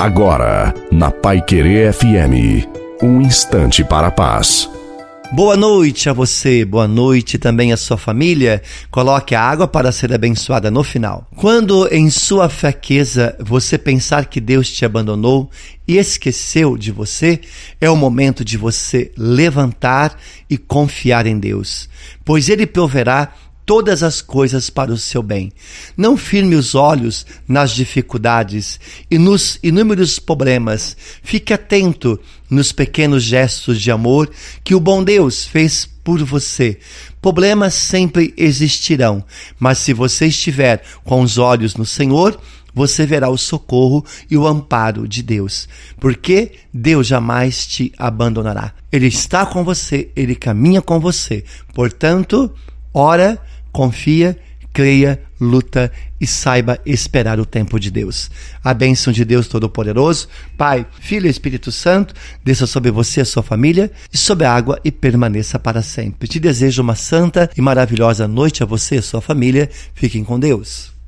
Agora, na Pai Querer FM, um instante para a paz. Boa noite a você, boa noite também à sua família. Coloque a água para ser abençoada no final. Quando em sua fraqueza você pensar que Deus te abandonou e esqueceu de você, é o momento de você levantar e confiar em Deus, pois Ele proverá todas as coisas para o seu bem. Não firme os olhos nas dificuldades e nos inúmeros problemas. Fique atento nos pequenos gestos de amor que o bom Deus fez por você. Problemas sempre existirão, mas se você estiver com os olhos no Senhor, você verá o socorro e o amparo de Deus, porque Deus jamais te abandonará. Ele está com você, ele caminha com você. Portanto, ora confia, creia, luta e saiba esperar o tempo de Deus. A bênção de Deus Todo-Poderoso, Pai, Filho e Espírito Santo, desça sobre você e sua família e sobre a água e permaneça para sempre. Te desejo uma santa e maravilhosa noite a você e a sua família. Fiquem com Deus.